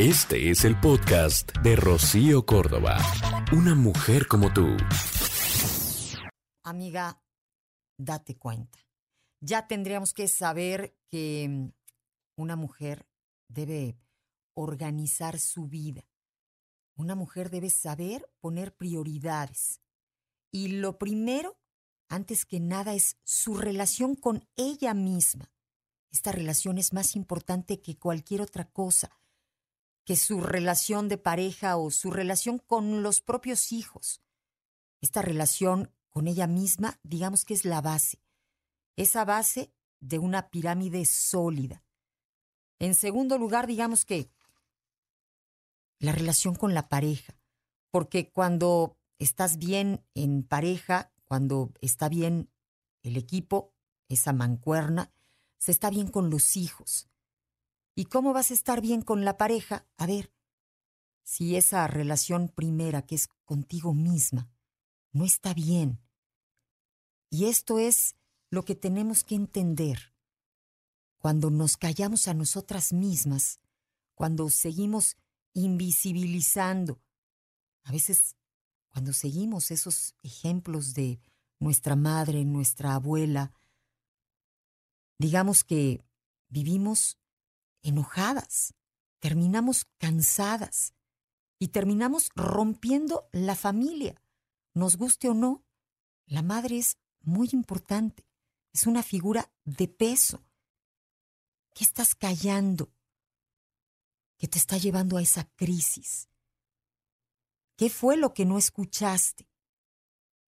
Este es el podcast de Rocío Córdoba. Una mujer como tú. Amiga, date cuenta. Ya tendríamos que saber que mm, una mujer debe organizar su vida. Una mujer debe saber poner prioridades. Y lo primero, antes que nada, es su relación con ella misma. Esta relación es más importante que cualquier otra cosa, que su relación de pareja o su relación con los propios hijos. Esta relación con ella misma, digamos que es la base, esa base de una pirámide sólida. En segundo lugar, digamos que la relación con la pareja, porque cuando estás bien en pareja, cuando está bien el equipo, esa mancuerna, se está bien con los hijos. ¿Y cómo vas a estar bien con la pareja? A ver, si esa relación primera, que es contigo misma, no está bien. Y esto es lo que tenemos que entender. Cuando nos callamos a nosotras mismas, cuando seguimos invisibilizando, a veces cuando seguimos esos ejemplos de nuestra madre, nuestra abuela, digamos que vivimos enojadas, terminamos cansadas y terminamos rompiendo la familia. Nos guste o no, la madre es muy importante, es una figura de peso. ¿Qué estás callando? que te está llevando a esa crisis? ¿Qué fue lo que no escuchaste?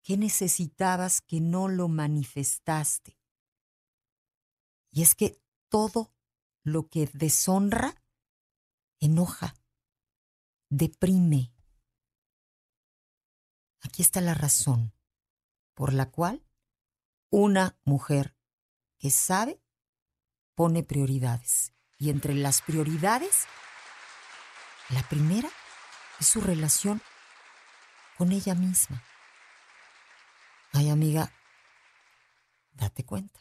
¿Qué necesitabas que no lo manifestaste? Y es que todo lo que deshonra enoja, deprime. Aquí está la razón por la cual una mujer que sabe pone prioridades. Y entre las prioridades la primera es su relación con ella misma. Ay, amiga, date cuenta.